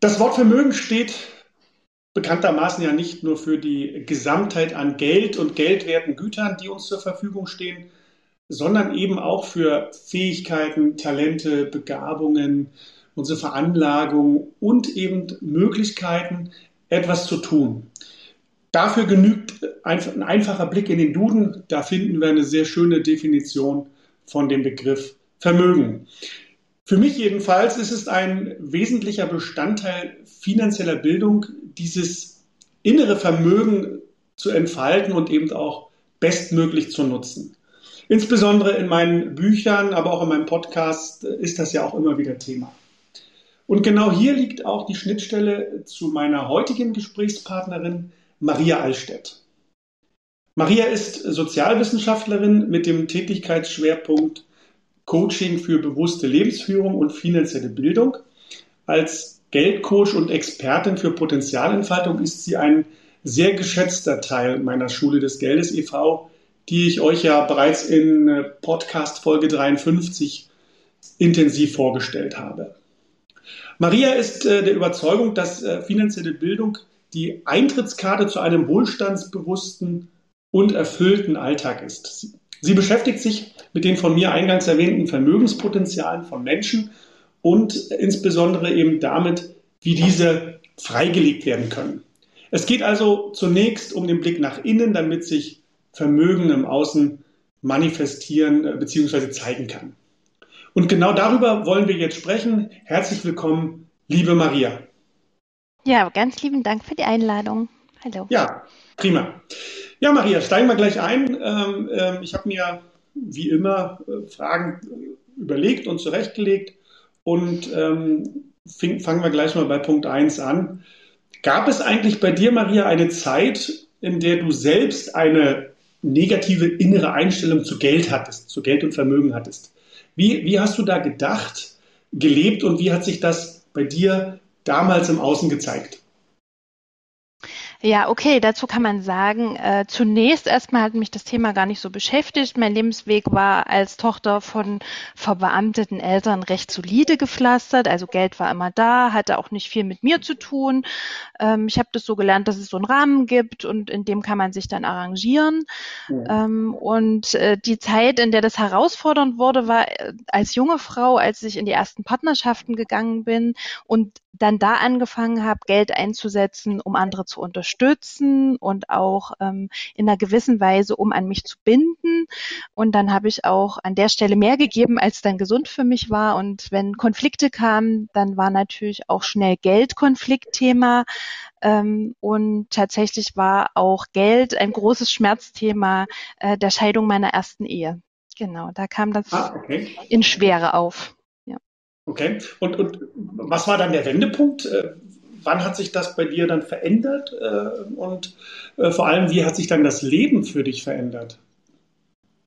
Das Wort Vermögen steht bekanntermaßen ja nicht nur für die Gesamtheit an Geld und geldwerten Gütern, die uns zur Verfügung stehen, sondern eben auch für Fähigkeiten, Talente, Begabungen, unsere Veranlagung und eben Möglichkeiten, etwas zu tun. Dafür genügt ein einfacher Blick in den Duden. Da finden wir eine sehr schöne Definition von dem Begriff Vermögen. Für mich jedenfalls ist es ein wesentlicher Bestandteil finanzieller Bildung, dieses innere Vermögen zu entfalten und eben auch bestmöglich zu nutzen. Insbesondere in meinen Büchern, aber auch in meinem Podcast ist das ja auch immer wieder Thema. Und genau hier liegt auch die Schnittstelle zu meiner heutigen Gesprächspartnerin Maria Allstedt. Maria ist Sozialwissenschaftlerin mit dem Tätigkeitsschwerpunkt Coaching für bewusste Lebensführung und finanzielle Bildung. Als Geldcoach und Expertin für Potenzialentfaltung ist sie ein sehr geschätzter Teil meiner Schule des Geldes e.V., die ich euch ja bereits in äh, Podcast Folge 53 intensiv vorgestellt habe. Maria ist äh, der Überzeugung, dass äh, finanzielle Bildung die Eintrittskarte zu einem wohlstandsbewussten und erfüllten Alltag ist. Sie beschäftigt sich mit den von mir eingangs erwähnten Vermögenspotenzialen von Menschen und insbesondere eben damit, wie diese freigelegt werden können. Es geht also zunächst um den Blick nach innen, damit sich Vermögen im Außen manifestieren äh, bzw. zeigen kann. Und genau darüber wollen wir jetzt sprechen. Herzlich willkommen, liebe Maria. Ja, ganz lieben Dank für die Einladung. Hallo. Ja, prima. Ja, Maria, steigen wir gleich ein. Ähm, ähm, ich habe mir wie immer äh, Fragen überlegt und zurechtgelegt und ähm, fangen wir gleich mal bei Punkt 1 an. Gab es eigentlich bei dir, Maria, eine Zeit, in der du selbst eine negative innere Einstellung zu Geld hattest, zu Geld und Vermögen hattest? Wie, wie hast du da gedacht, gelebt und wie hat sich das bei dir damals im Außen gezeigt? Ja, okay, dazu kann man sagen, äh, zunächst erstmal hat mich das Thema gar nicht so beschäftigt. Mein Lebensweg war als Tochter von verbeamteten Eltern recht solide gepflastert. Also Geld war immer da, hatte auch nicht viel mit mir zu tun. Ähm, ich habe das so gelernt, dass es so einen Rahmen gibt und in dem kann man sich dann arrangieren. Ja. Ähm, und äh, die Zeit, in der das herausfordernd wurde, war äh, als junge Frau, als ich in die ersten Partnerschaften gegangen bin und dann da angefangen habe, Geld einzusetzen, um andere zu unterstützen und auch ähm, in einer gewissen Weise, um an mich zu binden. Und dann habe ich auch an der Stelle mehr gegeben, als dann gesund für mich war. Und wenn Konflikte kamen, dann war natürlich auch schnell Geldkonfliktthema. Ähm, und tatsächlich war auch Geld ein großes Schmerzthema äh, der Scheidung meiner ersten Ehe. Genau, da kam das ah, okay. in Schwere auf. Okay. Und, und was war dann der Wendepunkt? Äh, wann hat sich das bei dir dann verändert? Äh, und äh, vor allem, wie hat sich dann das Leben für dich verändert?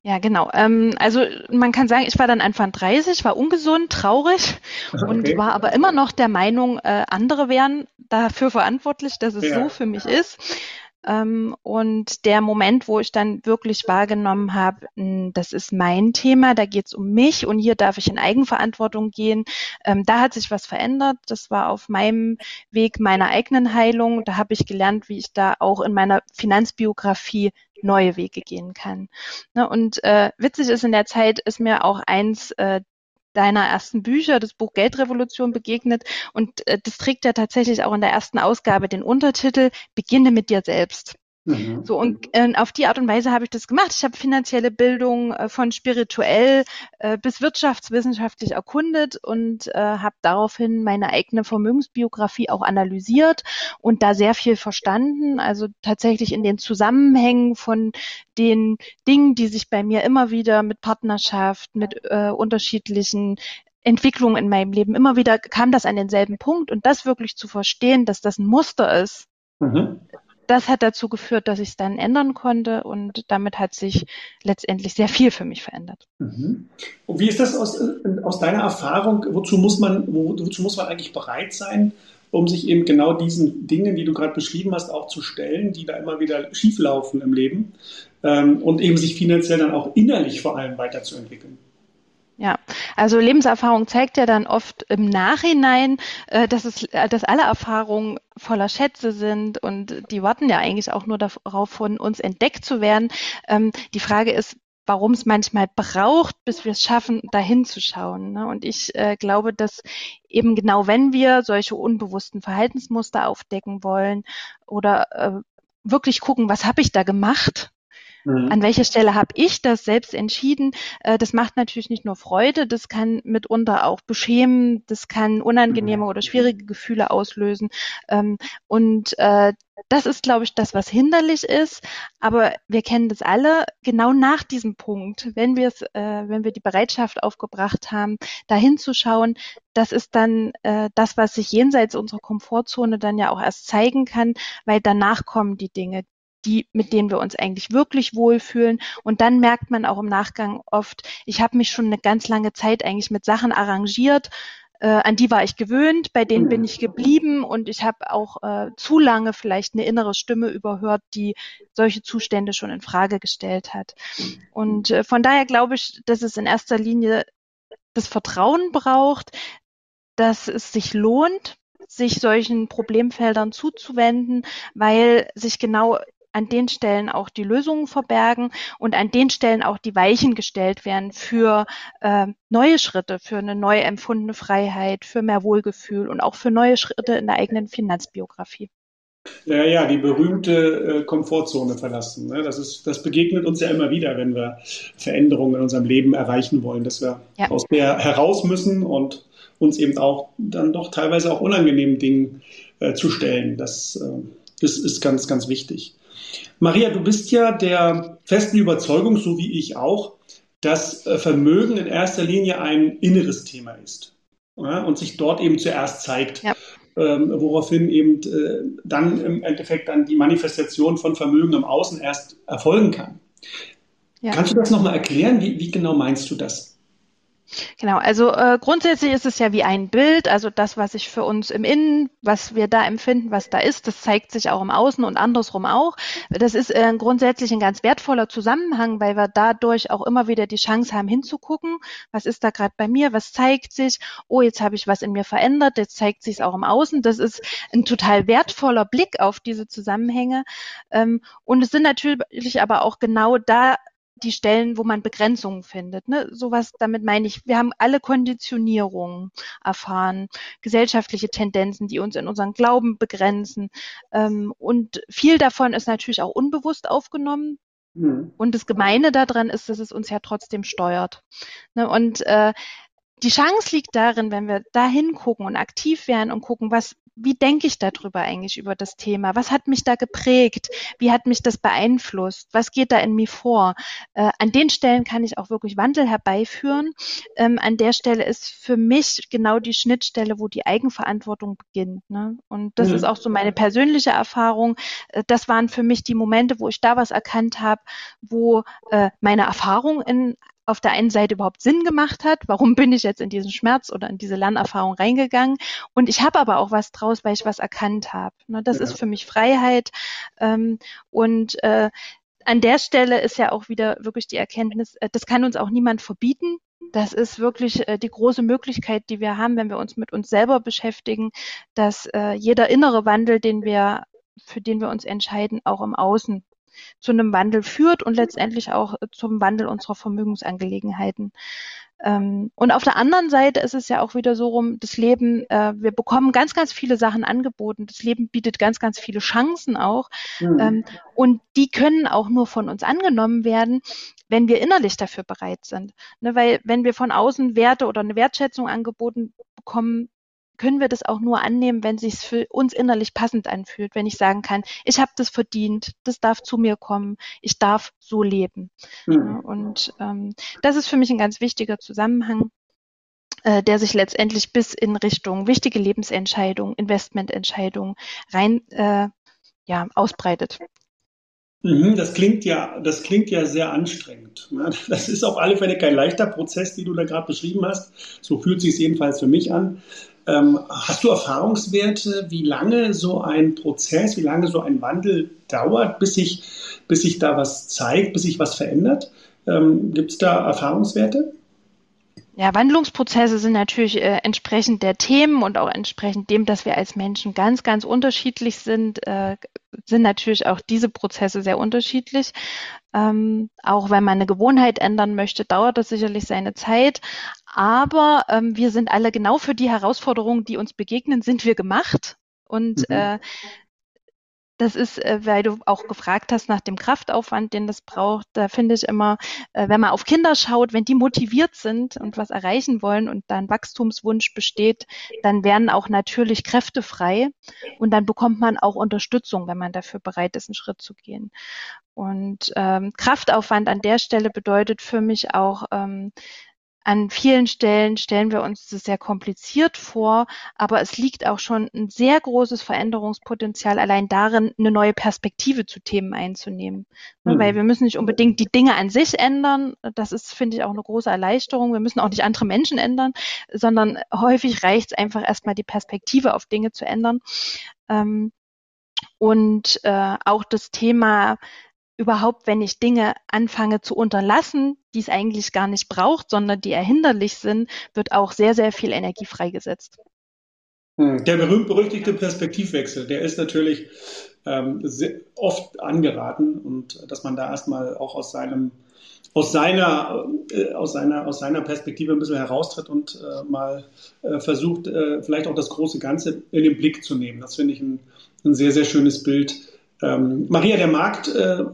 Ja, genau. Ähm, also man kann sagen, ich war dann Anfang 30, war ungesund, traurig okay. und war aber immer noch der Meinung, andere wären dafür verantwortlich, dass es ja. so für mich ist. Ähm, und der Moment, wo ich dann wirklich wahrgenommen habe, das ist mein Thema, da geht es um mich und hier darf ich in Eigenverantwortung gehen, ähm, da hat sich was verändert. Das war auf meinem Weg meiner eigenen Heilung. Da habe ich gelernt, wie ich da auch in meiner Finanzbiografie neue Wege gehen kann. Ne, und äh, witzig ist in der Zeit ist mir auch eins äh, deiner ersten Bücher, das Buch Geldrevolution, begegnet. Und äh, das trägt ja tatsächlich auch in der ersten Ausgabe den Untertitel Beginne mit dir selbst. Mhm. So und äh, auf die Art und Weise habe ich das gemacht. Ich habe finanzielle Bildung äh, von spirituell äh, bis wirtschaftswissenschaftlich erkundet und äh, habe daraufhin meine eigene Vermögensbiografie auch analysiert und da sehr viel verstanden. Also tatsächlich in den Zusammenhängen von den Dingen, die sich bei mir immer wieder mit Partnerschaft, mit äh, unterschiedlichen Entwicklungen in meinem Leben immer wieder kam das an denselben Punkt und das wirklich zu verstehen, dass das ein Muster ist. Mhm das hat dazu geführt, dass ich es dann ändern konnte und damit hat sich letztendlich sehr viel für mich verändert. Mhm. Und wie ist das aus, aus deiner Erfahrung? Wozu muss man, wozu muss man eigentlich bereit sein, um sich eben genau diesen Dingen, die du gerade beschrieben hast, auch zu stellen, die da immer wieder schieflaufen im Leben ähm, und eben sich finanziell dann auch innerlich vor allem weiterzuentwickeln? Ja, Also Lebenserfahrung zeigt ja dann oft im Nachhinein, äh, dass es, äh, dass alle Erfahrungen voller Schätze sind und die warten ja eigentlich auch nur darauf, von uns entdeckt zu werden. Ähm, die Frage ist, warum es manchmal braucht, bis wir es schaffen, dahin zu schauen. Ne? Und ich äh, glaube, dass eben genau wenn wir solche unbewussten Verhaltensmuster aufdecken wollen oder wirklich gucken, was habe ich da gemacht, Mhm. An welcher Stelle habe ich das selbst entschieden? Äh, das macht natürlich nicht nur Freude, das kann mitunter auch beschämen, das kann unangenehme mhm. oder schwierige Gefühle auslösen. Ähm, und äh, das ist, glaube ich, das, was hinderlich ist. Aber wir kennen das alle genau nach diesem Punkt, wenn wir es, äh, wenn wir die Bereitschaft aufgebracht haben, da hinzuschauen, das ist dann äh, das, was sich jenseits unserer Komfortzone dann ja auch erst zeigen kann, weil danach kommen die Dinge, die, mit denen wir uns eigentlich wirklich wohlfühlen. Und dann merkt man auch im Nachgang oft, ich habe mich schon eine ganz lange Zeit eigentlich mit Sachen arrangiert, äh, an die war ich gewöhnt, bei denen bin ich geblieben und ich habe auch äh, zu lange vielleicht eine innere Stimme überhört, die solche Zustände schon in Frage gestellt hat. Und äh, von daher glaube ich, dass es in erster Linie das Vertrauen braucht, dass es sich lohnt, sich solchen Problemfeldern zuzuwenden, weil sich genau an den Stellen auch die Lösungen verbergen und an den Stellen auch die Weichen gestellt werden für äh, neue Schritte, für eine neu empfundene Freiheit, für mehr Wohlgefühl und auch für neue Schritte in der eigenen Finanzbiografie. Ja, ja, die berühmte äh, Komfortzone verlassen. Ne? Das, ist, das begegnet uns ja immer wieder, wenn wir Veränderungen in unserem Leben erreichen wollen, dass wir ja. aus der heraus müssen und uns eben auch dann doch teilweise auch unangenehmen Dingen äh, zu stellen. Das, äh, das ist ganz, ganz wichtig. Maria, du bist ja der festen Überzeugung, so wie ich auch, dass äh, Vermögen in erster Linie ein inneres Thema ist ja, und sich dort eben zuerst zeigt. Ja. Ähm, woraufhin eben äh, dann im Endeffekt dann die Manifestation von Vermögen im Außen erst erfolgen kann. Ja. Kannst du das nochmal erklären? Wie, wie genau meinst du das? Genau, also äh, grundsätzlich ist es ja wie ein Bild, also das, was sich für uns im Innen, was wir da empfinden, was da ist, das zeigt sich auch im Außen und andersrum auch. Das ist äh, grundsätzlich ein ganz wertvoller Zusammenhang, weil wir dadurch auch immer wieder die Chance haben hinzugucken, was ist da gerade bei mir, was zeigt sich, oh, jetzt habe ich was in mir verändert, jetzt zeigt sich es auch im Außen. Das ist ein total wertvoller Blick auf diese Zusammenhänge. Ähm, und es sind natürlich aber auch genau da die Stellen, wo man Begrenzungen findet. Ne? Sowas, damit meine ich, wir haben alle Konditionierungen erfahren, gesellschaftliche Tendenzen, die uns in unseren Glauben begrenzen. Ähm, und viel davon ist natürlich auch unbewusst aufgenommen. Mhm. Und das Gemeine daran ist, dass es uns ja trotzdem steuert. Ne? Und äh, die Chance liegt darin, wenn wir da hingucken und aktiv werden und gucken, was, wie denke ich darüber eigentlich über das Thema? Was hat mich da geprägt? Wie hat mich das beeinflusst? Was geht da in mir vor? Äh, an den Stellen kann ich auch wirklich Wandel herbeiführen. Ähm, an der Stelle ist für mich genau die Schnittstelle, wo die Eigenverantwortung beginnt. Ne? Und das mhm. ist auch so meine persönliche Erfahrung. Äh, das waren für mich die Momente, wo ich da was erkannt habe, wo äh, meine Erfahrung in auf der einen Seite überhaupt Sinn gemacht hat. Warum bin ich jetzt in diesen Schmerz oder in diese Lernerfahrung reingegangen? Und ich habe aber auch was draus, weil ich was erkannt habe. Ne, das ja. ist für mich Freiheit. Ähm, und äh, an der Stelle ist ja auch wieder wirklich die Erkenntnis, äh, das kann uns auch niemand verbieten. Das ist wirklich äh, die große Möglichkeit, die wir haben, wenn wir uns mit uns selber beschäftigen, dass äh, jeder innere Wandel, den wir, für den wir uns entscheiden, auch im Außen zu einem Wandel führt und letztendlich auch zum Wandel unserer Vermögensangelegenheiten. Ähm, und auf der anderen Seite ist es ja auch wieder so rum, das Leben, äh, wir bekommen ganz, ganz viele Sachen angeboten. Das Leben bietet ganz, ganz viele Chancen auch. Mhm. Ähm, und die können auch nur von uns angenommen werden, wenn wir innerlich dafür bereit sind. Ne, weil wenn wir von außen Werte oder eine Wertschätzung angeboten bekommen, können wir das auch nur annehmen, wenn sich für uns innerlich passend anfühlt, wenn ich sagen kann, ich habe das verdient, das darf zu mir kommen, ich darf so leben. Mhm. Und ähm, das ist für mich ein ganz wichtiger Zusammenhang, äh, der sich letztendlich bis in Richtung wichtige Lebensentscheidungen, Investmententscheidungen rein äh, ja, ausbreitet. Mhm, das klingt ja, das klingt ja sehr anstrengend. Das ist auf alle Fälle kein leichter Prozess, den du da gerade beschrieben hast. So fühlt sich es jedenfalls für mich an. Ähm, hast du Erfahrungswerte, wie lange so ein Prozess, wie lange so ein Wandel dauert, bis sich, bis sich da was zeigt, bis sich was verändert? Ähm, Gibt es da Erfahrungswerte? Ja, Wandlungsprozesse sind natürlich äh, entsprechend der Themen und auch entsprechend dem, dass wir als Menschen ganz, ganz unterschiedlich sind, äh, sind natürlich auch diese Prozesse sehr unterschiedlich. Ähm, auch wenn man eine Gewohnheit ändern möchte, dauert das sicherlich seine Zeit. Aber ähm, wir sind alle genau für die Herausforderungen, die uns begegnen, sind wir gemacht. Und mhm. äh, das ist, äh, weil du auch gefragt hast nach dem Kraftaufwand, den das braucht. Da finde ich immer, äh, wenn man auf Kinder schaut, wenn die motiviert sind und was erreichen wollen und da ein Wachstumswunsch besteht, dann werden auch natürlich Kräfte frei und dann bekommt man auch Unterstützung, wenn man dafür bereit ist, einen Schritt zu gehen. Und ähm, Kraftaufwand an der Stelle bedeutet für mich auch, ähm, an vielen Stellen stellen wir uns das sehr kompliziert vor, aber es liegt auch schon ein sehr großes Veränderungspotenzial allein darin, eine neue Perspektive zu Themen einzunehmen. Mhm. Weil wir müssen nicht unbedingt die Dinge an sich ändern. Das ist, finde ich, auch eine große Erleichterung. Wir müssen auch nicht andere Menschen ändern, sondern häufig reicht es einfach erstmal die Perspektive auf Dinge zu ändern. Ähm, und äh, auch das Thema überhaupt, wenn ich Dinge anfange zu unterlassen, die es eigentlich gar nicht braucht, sondern die erhinderlich sind, wird auch sehr, sehr viel Energie freigesetzt. Hm, der berühmt-berüchtigte Perspektivwechsel, der ist natürlich ähm, oft angeraten und dass man da erstmal auch aus seinem aus seiner, äh, aus seiner, aus seiner Perspektive ein bisschen heraustritt und äh, mal äh, versucht, äh, vielleicht auch das große Ganze in den Blick zu nehmen. Das finde ich ein, ein sehr, sehr schönes Bild ähm, Maria, der Markt, äh,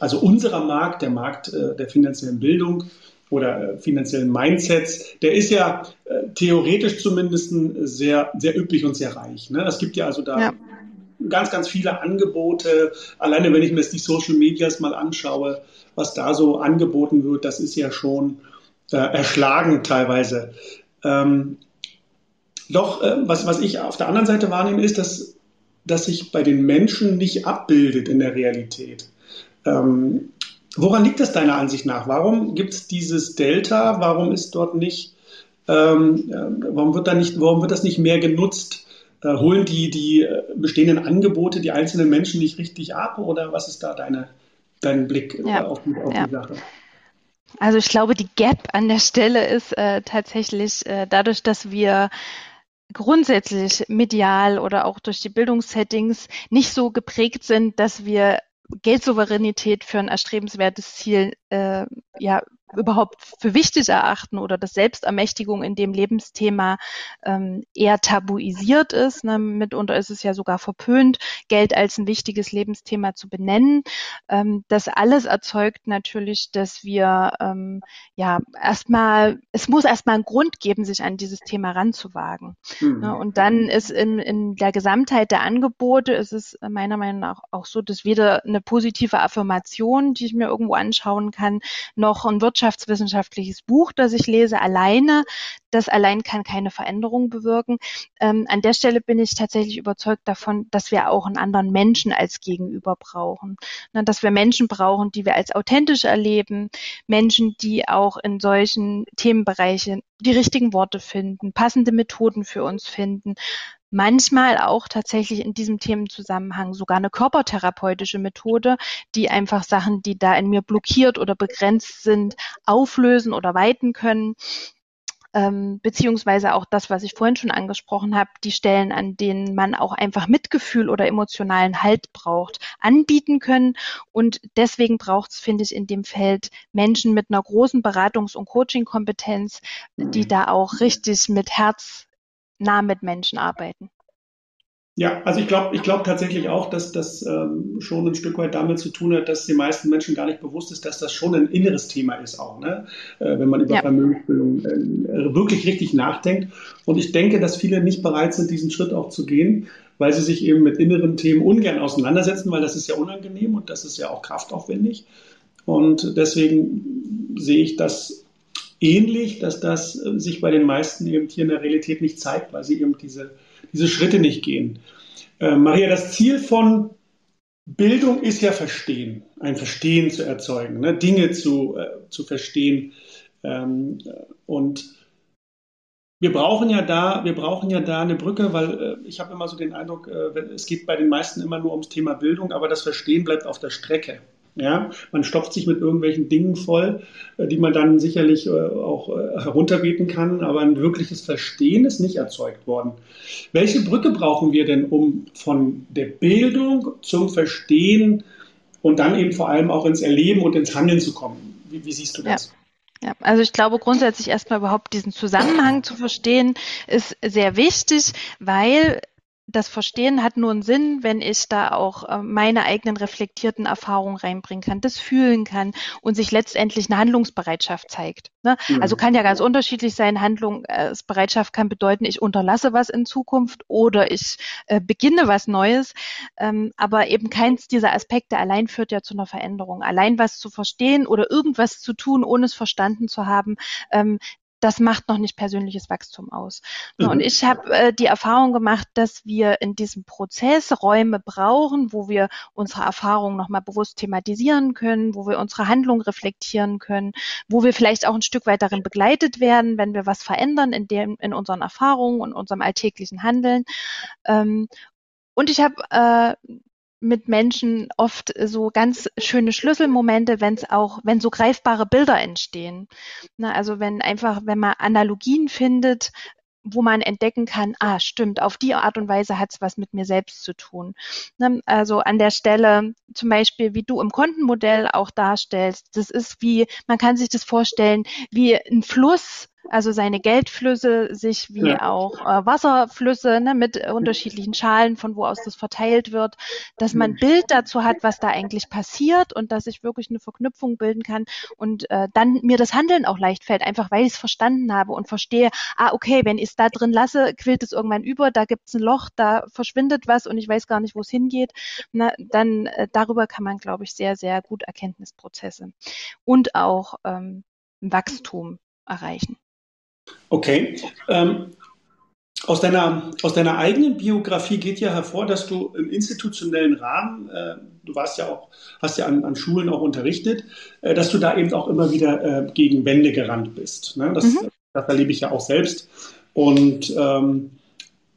also unserer Markt, der Markt äh, der finanziellen Bildung oder äh, finanziellen Mindsets, der ist ja äh, theoretisch zumindest sehr, sehr üppig und sehr reich. Ne? Es gibt ja also da ja. ganz, ganz viele Angebote. Alleine wenn ich mir jetzt die Social Medias mal anschaue, was da so angeboten wird, das ist ja schon äh, erschlagend teilweise. Ähm, doch, äh, was, was ich auf der anderen Seite wahrnehme, ist, dass das sich bei den Menschen nicht abbildet in der Realität. Ähm, woran liegt das deiner Ansicht nach? Warum gibt es dieses Delta? Warum ist dort nicht, ähm, äh, warum wird da nicht, warum wird das nicht mehr genutzt? Äh, holen die, die äh, bestehenden Angebote die einzelnen Menschen nicht richtig ab oder was ist da deine, dein Blick äh, ja. auf, die, auf ja. die Sache? Also ich glaube, die Gap an der Stelle ist äh, tatsächlich äh, dadurch, dass wir grundsätzlich medial oder auch durch die Bildungssettings nicht so geprägt sind, dass wir Geldsouveränität für ein erstrebenswertes Ziel äh, ja überhaupt für wichtig erachten oder dass Selbstermächtigung in dem Lebensthema ähm, eher tabuisiert ist. Ne? Mitunter ist es ja sogar verpönt, Geld als ein wichtiges Lebensthema zu benennen. Ähm, das alles erzeugt natürlich, dass wir ähm, ja erstmal, es muss erstmal einen Grund geben, sich an dieses Thema ranzuwagen. Mhm. Ne? Und dann ist in, in der Gesamtheit der Angebote ist es meiner Meinung nach auch so, dass weder eine positive Affirmation, die ich mir irgendwo anschauen kann, noch ein wirtschaftswissenschaftliches Buch, das ich lese, alleine. Das allein kann keine Veränderung bewirken. Ähm, an der Stelle bin ich tatsächlich überzeugt davon, dass wir auch einen anderen Menschen als Gegenüber brauchen. Ne, dass wir Menschen brauchen, die wir als authentisch erleben, Menschen, die auch in solchen Themenbereichen die richtigen Worte finden, passende Methoden für uns finden, manchmal auch tatsächlich in diesem Themenzusammenhang sogar eine körpertherapeutische Methode, die einfach Sachen, die da in mir blockiert oder begrenzt sind, auflösen oder weiten können. Ähm, beziehungsweise auch das, was ich vorhin schon angesprochen habe, die Stellen, an denen man auch einfach Mitgefühl oder emotionalen Halt braucht, anbieten können. Und deswegen braucht es, finde ich, in dem Feld Menschen mit einer großen Beratungs- und Coaching-Kompetenz, die mhm. da auch richtig mit Herz nah mit Menschen arbeiten. Ja, also ich glaube ich glaube tatsächlich auch, dass das ähm, schon ein Stück weit damit zu tun hat, dass den meisten Menschen gar nicht bewusst ist, dass das schon ein inneres Thema ist auch, ne? Äh, wenn man über ja. Vermögensbildung äh, wirklich richtig nachdenkt. Und ich denke, dass viele nicht bereit sind, diesen Schritt auch zu gehen, weil sie sich eben mit inneren Themen ungern auseinandersetzen, weil das ist ja unangenehm und das ist ja auch kraftaufwendig. Und deswegen sehe ich das ähnlich, dass das äh, sich bei den meisten eben hier in der Realität nicht zeigt, weil sie eben diese, diese Schritte nicht gehen. Äh, Maria, das Ziel von Bildung ist ja Verstehen, ein Verstehen zu erzeugen, ne? Dinge zu, äh, zu verstehen. Ähm, und wir brauchen ja da, wir brauchen ja da eine Brücke, weil äh, ich habe immer so den Eindruck, äh, es geht bei den meisten immer nur ums Thema Bildung, aber das Verstehen bleibt auf der Strecke. Ja, man stopft sich mit irgendwelchen Dingen voll, äh, die man dann sicherlich äh, auch äh, herunterbeten kann, aber ein wirkliches Verstehen ist nicht erzeugt worden. Welche Brücke brauchen wir denn, um von der Bildung zum Verstehen und dann eben vor allem auch ins Erleben und ins Handeln zu kommen? Wie, wie siehst du das? Ja. Ja, also ich glaube grundsätzlich erstmal überhaupt diesen Zusammenhang zu verstehen ist sehr wichtig, weil das Verstehen hat nur einen Sinn, wenn ich da auch äh, meine eigenen reflektierten Erfahrungen reinbringen kann, das fühlen kann und sich letztendlich eine Handlungsbereitschaft zeigt. Ne? Mhm. Also kann ja ganz unterschiedlich sein. Handlungsbereitschaft kann bedeuten, ich unterlasse was in Zukunft oder ich äh, beginne was Neues. Ähm, aber eben keins dieser Aspekte allein führt ja zu einer Veränderung. Allein was zu verstehen oder irgendwas zu tun, ohne es verstanden zu haben, ähm, das macht noch nicht persönliches Wachstum aus. Mhm. Und ich habe äh, die Erfahrung gemacht, dass wir in diesem Prozess Räume brauchen, wo wir unsere Erfahrungen nochmal bewusst thematisieren können, wo wir unsere Handlung reflektieren können, wo wir vielleicht auch ein Stück weit darin begleitet werden, wenn wir was verändern in, dem, in unseren Erfahrungen und unserem alltäglichen Handeln. Ähm, und ich habe äh, mit Menschen oft so ganz schöne Schlüsselmomente, wenn es auch, wenn so greifbare Bilder entstehen. Na, also wenn einfach, wenn man Analogien findet, wo man entdecken kann, ah, stimmt, auf die Art und Weise hat es was mit mir selbst zu tun. Ne, also an der Stelle zum Beispiel, wie du im Kontenmodell auch darstellst, das ist wie, man kann sich das vorstellen, wie ein Fluss, also seine Geldflüsse sich wie ja. auch äh, Wasserflüsse ne, mit unterschiedlichen Schalen, von wo aus das verteilt wird, dass man ein Bild dazu hat, was da eigentlich passiert und dass ich wirklich eine Verknüpfung bilden kann und äh, dann mir das Handeln auch leicht fällt, einfach weil ich es verstanden habe und verstehe, ah, okay, wenn ich es da drin lasse, quillt es irgendwann über, da gibt es ein Loch, da verschwindet was und ich weiß gar nicht, wo es hingeht. Na, dann äh, darüber kann man, glaube ich, sehr, sehr gut Erkenntnisprozesse und auch ähm, Wachstum erreichen. Okay. Ähm, aus, deiner, aus deiner eigenen Biografie geht ja hervor, dass du im institutionellen Rahmen, äh, du warst ja auch, hast ja an, an Schulen auch unterrichtet, äh, dass du da eben auch immer wieder äh, gegen Wände gerannt bist. Ne? Das, mhm. das erlebe ich ja auch selbst. Und ähm,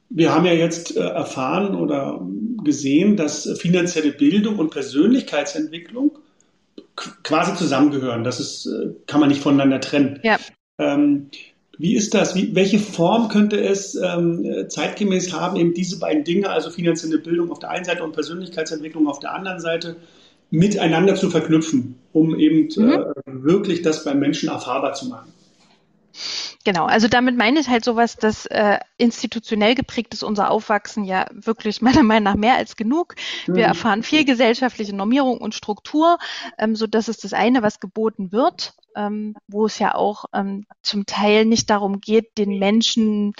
wir haben ja jetzt äh, erfahren oder gesehen, dass finanzielle Bildung und Persönlichkeitsentwicklung quasi zusammengehören. Das ist, äh, kann man nicht voneinander trennen. Ja. Ähm, wie ist das? Wie, welche Form könnte es ähm, zeitgemäß haben, eben diese beiden Dinge, also finanzielle Bildung auf der einen Seite und Persönlichkeitsentwicklung auf der anderen Seite, miteinander zu verknüpfen, um eben mhm. äh, wirklich das beim Menschen erfahrbar zu machen? Genau, also damit meine ich halt sowas, dass äh, institutionell geprägt ist unser Aufwachsen ja wirklich meiner Meinung nach mehr als genug. Wir mhm. erfahren viel gesellschaftliche Normierung und Struktur, ähm, so dass es das eine, was geboten wird, ähm, wo es ja auch ähm, zum Teil nicht darum geht, den Menschen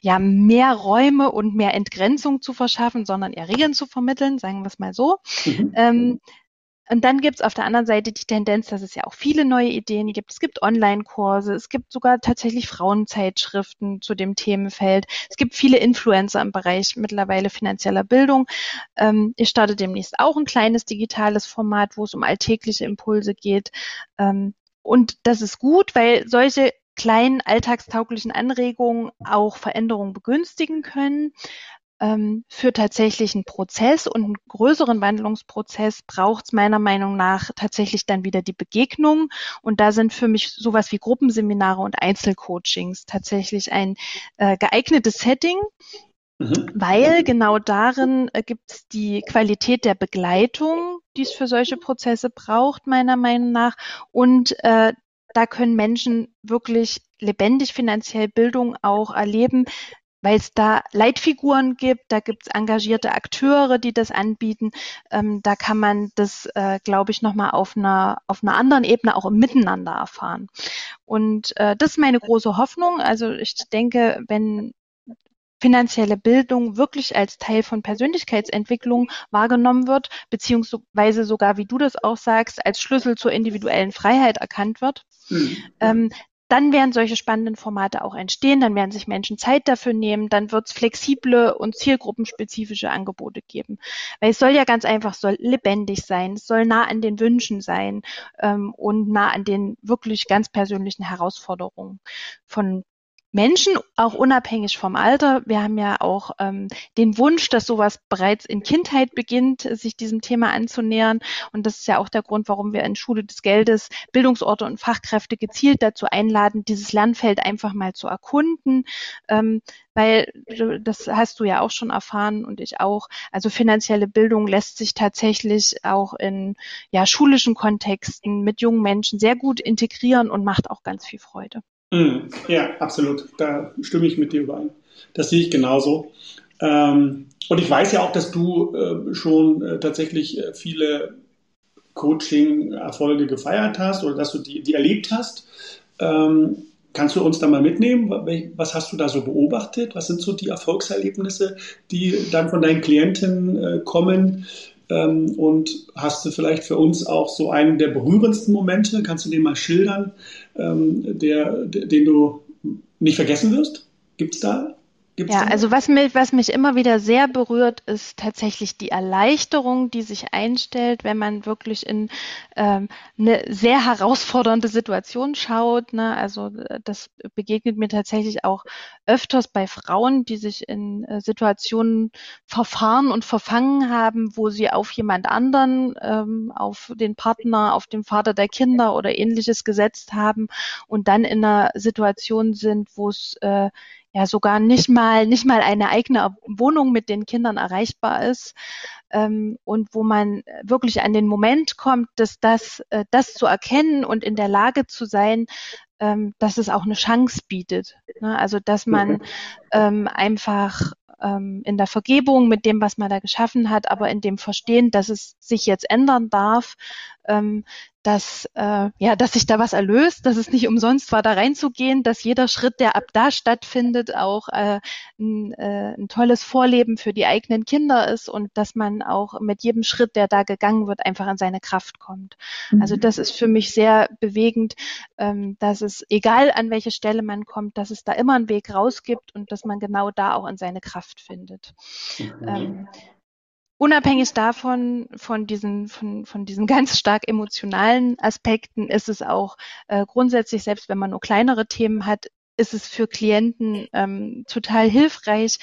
ja mehr Räume und mehr Entgrenzung zu verschaffen, sondern eher Regeln zu vermitteln, sagen wir es mal so. Mhm. Ähm, und dann gibt es auf der anderen Seite die Tendenz, dass es ja auch viele neue Ideen gibt. Es gibt Online-Kurse, es gibt sogar tatsächlich Frauenzeitschriften zu dem Themenfeld. Es gibt viele Influencer im Bereich mittlerweile finanzieller Bildung. Ähm, ich starte demnächst auch ein kleines digitales Format, wo es um alltägliche Impulse geht. Ähm, und das ist gut, weil solche kleinen alltagstauglichen Anregungen auch Veränderungen begünstigen können. Ähm, für tatsächlich einen Prozess und einen größeren Wandlungsprozess braucht es meiner Meinung nach tatsächlich dann wieder die Begegnung. Und da sind für mich sowas wie Gruppenseminare und Einzelcoachings tatsächlich ein äh, geeignetes Setting, Mhm. Weil genau darin äh, gibt es die Qualität der Begleitung, die es für solche Prozesse braucht, meiner Meinung nach. Und äh, da können Menschen wirklich lebendig finanziell Bildung auch erleben, weil es da Leitfiguren gibt, da gibt es engagierte Akteure, die das anbieten. Ähm, da kann man das, äh, glaube ich, nochmal auf einer, auf einer anderen Ebene auch im Miteinander erfahren. Und äh, das ist meine große Hoffnung. Also ich denke, wenn finanzielle Bildung wirklich als Teil von Persönlichkeitsentwicklung wahrgenommen wird, beziehungsweise sogar, wie du das auch sagst, als Schlüssel zur individuellen Freiheit erkannt wird, mhm. ähm, dann werden solche spannenden Formate auch entstehen, dann werden sich Menschen Zeit dafür nehmen, dann wird es flexible und zielgruppenspezifische Angebote geben. Weil es soll ja ganz einfach, soll lebendig sein, es soll nah an den Wünschen sein ähm, und nah an den wirklich ganz persönlichen Herausforderungen von Menschen, auch unabhängig vom Alter. Wir haben ja auch ähm, den Wunsch, dass sowas bereits in Kindheit beginnt, sich diesem Thema anzunähern. Und das ist ja auch der Grund, warum wir in Schule des Geldes Bildungsorte und Fachkräfte gezielt dazu einladen, dieses Lernfeld einfach mal zu erkunden. Ähm, weil das hast du ja auch schon erfahren und ich auch. Also finanzielle Bildung lässt sich tatsächlich auch in ja, schulischen Kontexten mit jungen Menschen sehr gut integrieren und macht auch ganz viel Freude. Mm, ja, absolut. Da stimme ich mit dir überein. Das sehe ich genauso. Ähm, und ich weiß ja auch, dass du äh, schon äh, tatsächlich äh, viele Coaching-Erfolge gefeiert hast oder dass du die, die erlebt hast. Ähm, kannst du uns da mal mitnehmen? Was hast du da so beobachtet? Was sind so die Erfolgserlebnisse, die dann von deinen Klienten äh, kommen? Ähm, und hast du vielleicht für uns auch so einen der berührendsten Momente? Kannst du den mal schildern, ähm, der, den du nicht vergessen wirst? Gibt es da Gibt's ja, also was mich, was mich immer wieder sehr berührt, ist tatsächlich die Erleichterung, die sich einstellt, wenn man wirklich in ähm, eine sehr herausfordernde Situation schaut. Ne? Also äh, das begegnet mir tatsächlich auch öfters bei Frauen, die sich in äh, Situationen verfahren und verfangen haben, wo sie auf jemand anderen, ähm, auf den Partner, auf den Vater der Kinder oder ähnliches gesetzt haben und dann in einer Situation sind, wo es äh, ja sogar nicht mal nicht mal eine eigene Wohnung mit den Kindern erreichbar ist ähm, und wo man wirklich an den Moment kommt, dass das äh, das zu erkennen und in der Lage zu sein, ähm, dass es auch eine Chance bietet. Ne? Also dass man ähm, einfach ähm, in der Vergebung mit dem, was man da geschaffen hat, aber in dem Verstehen, dass es sich jetzt ändern darf, ähm, dass, äh, ja, dass sich da was erlöst, dass es nicht umsonst war, da reinzugehen, dass jeder Schritt, der ab da stattfindet, auch äh, ein, äh, ein tolles Vorleben für die eigenen Kinder ist und dass man auch mit jedem Schritt, der da gegangen wird, einfach in seine Kraft kommt. Mhm. Also das ist für mich sehr bewegend, ähm, dass es, egal an welche Stelle man kommt, dass es da immer einen Weg raus gibt und dass man genau da auch in seine Kraft findet. Mhm. Ähm, unabhängig davon, von diesen, von, von diesen ganz stark emotionalen Aspekten, ist es auch äh, grundsätzlich, selbst wenn man nur kleinere Themen hat, ist es für Klienten ähm, total hilfreich,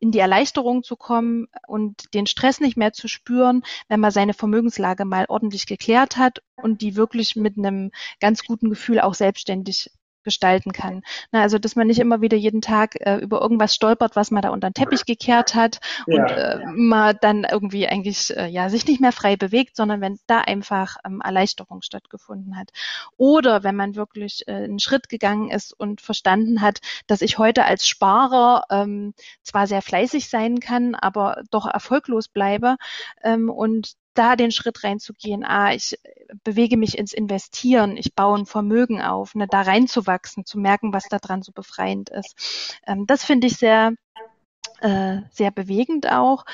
in die Erleichterung zu kommen und den Stress nicht mehr zu spüren, wenn man seine Vermögenslage mal ordentlich geklärt hat und die wirklich mit einem ganz guten Gefühl auch selbstständig gestalten kann. Na, also dass man nicht immer wieder jeden Tag äh, über irgendwas stolpert, was man da unter den Teppich gekehrt hat ja. und äh, man dann irgendwie eigentlich äh, ja sich nicht mehr frei bewegt, sondern wenn da einfach ähm, Erleichterung stattgefunden hat. Oder wenn man wirklich äh, einen Schritt gegangen ist und verstanden hat, dass ich heute als Sparer ähm, zwar sehr fleißig sein kann, aber doch erfolglos bleibe ähm, und da den Schritt reinzugehen, ah, ich bewege mich ins Investieren, ich baue ein Vermögen auf, ne, da reinzuwachsen, zu merken, was da dran so befreiend ist. Ähm, das finde ich sehr, äh, sehr bewegend auch.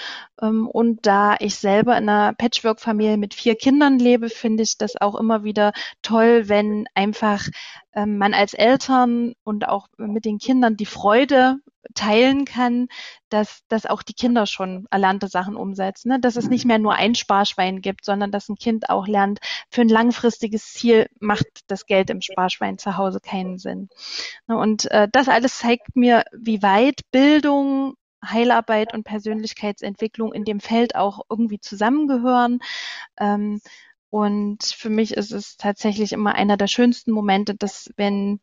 Ähm, und da ich selber in einer Patchwork-Familie mit vier Kindern lebe, finde ich das auch immer wieder toll, wenn einfach ähm, man als Eltern und auch mit den Kindern die Freude teilen kann, dass, dass auch die Kinder schon erlernte Sachen umsetzen. Ne? Dass es nicht mehr nur ein Sparschwein gibt, sondern dass ein Kind auch lernt, für ein langfristiges Ziel macht das Geld im Sparschwein zu Hause keinen Sinn. Ne? Und äh, das alles zeigt mir, wie weit Bildung, Heilarbeit und Persönlichkeitsentwicklung in dem Feld auch irgendwie zusammengehören. Ähm, und für mich ist es tatsächlich immer einer der schönsten Momente, dass wenn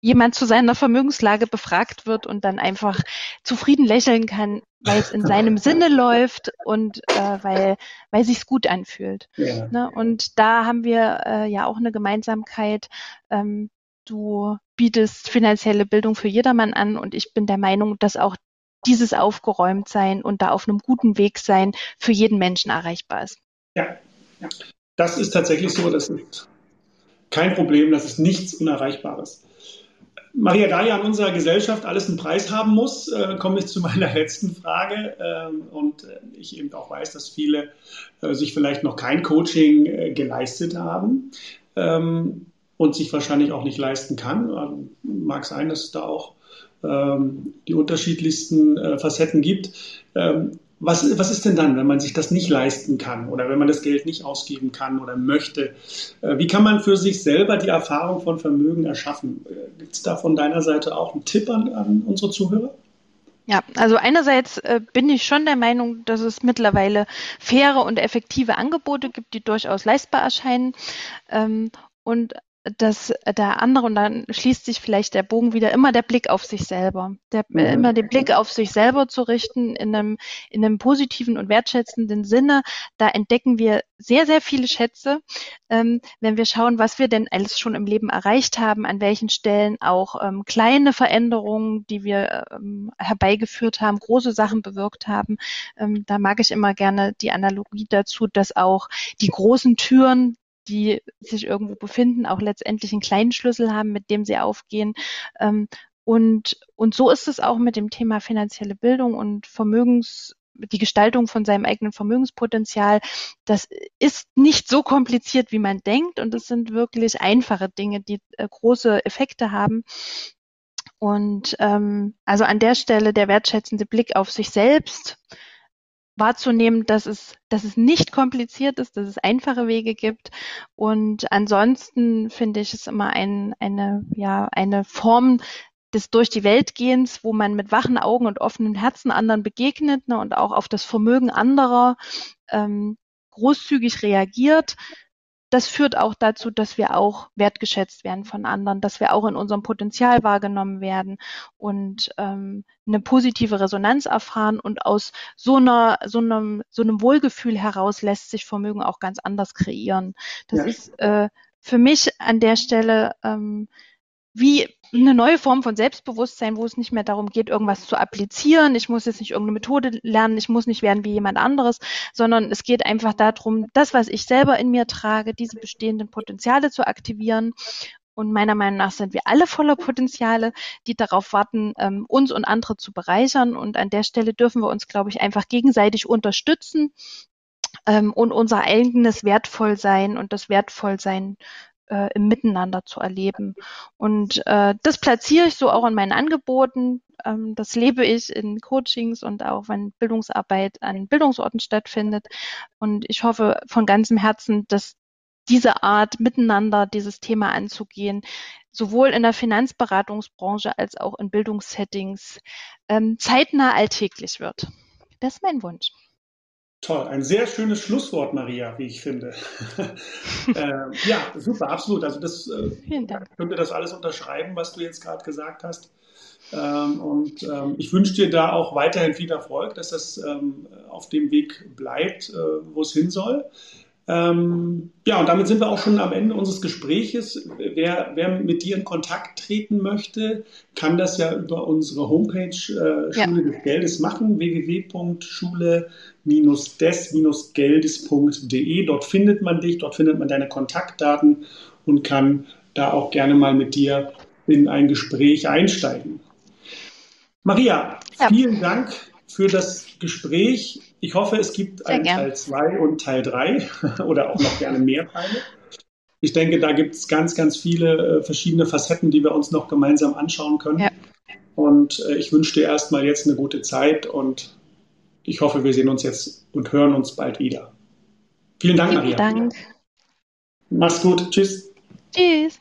jemand zu seiner Vermögenslage befragt wird und dann einfach zufrieden lächeln kann, weil es in seinem Sinne läuft und äh, weil weil sich's gut anfühlt. Ja. Ne? Und da haben wir äh, ja auch eine Gemeinsamkeit. Ähm, du bietest finanzielle Bildung für jedermann an und ich bin der Meinung, dass auch dieses aufgeräumt sein und da auf einem guten Weg sein für jeden Menschen erreichbar ist. Ja, ja. das ist tatsächlich so. Das ist kein Problem. Das ist nichts Unerreichbares. Maria, da ja in unserer Gesellschaft alles einen Preis haben muss, äh, komme ich zu meiner letzten Frage. Ähm, und äh, ich eben auch weiß, dass viele äh, sich vielleicht noch kein Coaching äh, geleistet haben ähm, und sich wahrscheinlich auch nicht leisten kann. Ähm, mag sein, dass es da auch ähm, die unterschiedlichsten äh, Facetten gibt. Was, was ist denn dann, wenn man sich das nicht leisten kann oder wenn man das Geld nicht ausgeben kann oder möchte? Äh, wie kann man für sich selber die Erfahrung von Vermögen erschaffen? Äh, Gibt es da von deiner Seite auch einen Tipp an, an unsere Zuhörer? Ja, also einerseits äh, bin ich schon der Meinung, dass es mittlerweile faire und effektive Angebote gibt, die durchaus leistbar erscheinen. Ähm, und dass der andere, und dann schließt sich vielleicht der Bogen wieder, immer der Blick auf sich selber. Der, mhm. Immer den Blick auf sich selber zu richten in einem, in einem positiven und wertschätzenden Sinne. Da entdecken wir sehr, sehr viele Schätze, ähm, wenn wir schauen, was wir denn alles schon im Leben erreicht haben, an welchen Stellen auch ähm, kleine Veränderungen, die wir ähm, herbeigeführt haben, große Sachen bewirkt haben. Ähm, da mag ich immer gerne die Analogie dazu, dass auch die großen Türen, die sich irgendwo befinden, auch letztendlich einen kleinen Schlüssel haben, mit dem sie aufgehen. Ähm, und, und so ist es auch mit dem Thema finanzielle Bildung und Vermögens, die Gestaltung von seinem eigenen Vermögenspotenzial. Das ist nicht so kompliziert, wie man denkt. Und es sind wirklich einfache Dinge, die äh, große Effekte haben. Und ähm, also an der Stelle der wertschätzende Blick auf sich selbst, wahrzunehmen, dass es, dass es nicht kompliziert ist, dass es einfache Wege gibt. Und ansonsten finde ich es immer ein, eine, ja, eine Form des durch die Welt gehens, wo man mit wachen Augen und offenen Herzen anderen begegnet ne, und auch auf das Vermögen anderer ähm, großzügig reagiert, das führt auch dazu, dass wir auch wertgeschätzt werden von anderen, dass wir auch in unserem Potenzial wahrgenommen werden und ähm, eine positive Resonanz erfahren. Und aus so einer, so einem, so einem Wohlgefühl heraus lässt sich Vermögen auch ganz anders kreieren. Das ja. ist äh, für mich an der Stelle ähm, wie eine neue Form von Selbstbewusstsein, wo es nicht mehr darum geht, irgendwas zu applizieren. Ich muss jetzt nicht irgendeine Methode lernen, ich muss nicht werden wie jemand anderes, sondern es geht einfach darum, das, was ich selber in mir trage, diese bestehenden Potenziale zu aktivieren. Und meiner Meinung nach sind wir alle voller Potenziale, die darauf warten, ähm, uns und andere zu bereichern. Und an der Stelle dürfen wir uns, glaube ich, einfach gegenseitig unterstützen ähm, und unser eigenes Wertvollsein und das Wertvollsein äh, im Miteinander zu erleben. Und äh, das platziere ich so auch in meinen Angeboten. Ähm, das lebe ich in Coachings und auch wenn Bildungsarbeit an Bildungsorten stattfindet. Und ich hoffe von ganzem Herzen, dass diese Art miteinander dieses Thema anzugehen, sowohl in der Finanzberatungsbranche als auch in Bildungssettings ähm, zeitnah alltäglich wird. Das ist mein Wunsch. Toll, ein sehr schönes Schlusswort, Maria, wie ich finde. äh, ja, super, absolut. Also das äh, könnte das alles unterschreiben, was du jetzt gerade gesagt hast. Ähm, und ähm, ich wünsche dir da auch weiterhin viel Erfolg, dass das ähm, auf dem Weg bleibt, äh, wo es hin soll. Ähm, ja, und damit sind wir auch schon am Ende unseres Gespräches. Wer, wer mit dir in Kontakt treten möchte, kann das ja über unsere Homepage äh, Schule ja. des Geldes machen, www.schule-des-geldes.de. Dort findet man dich, dort findet man deine Kontaktdaten und kann da auch gerne mal mit dir in ein Gespräch einsteigen. Maria, ja. vielen Dank für das Gespräch. Ich hoffe, es gibt einen Teil 2 und Teil 3 oder auch noch gerne mehr Teile. Ich denke, da gibt es ganz, ganz viele äh, verschiedene Facetten, die wir uns noch gemeinsam anschauen können. Ja. Und äh, ich wünsche dir erstmal jetzt eine gute Zeit und ich hoffe, wir sehen uns jetzt und hören uns bald wieder. Vielen Dank, Vielen Maria. Dank. Mach's gut. Tschüss. Tschüss.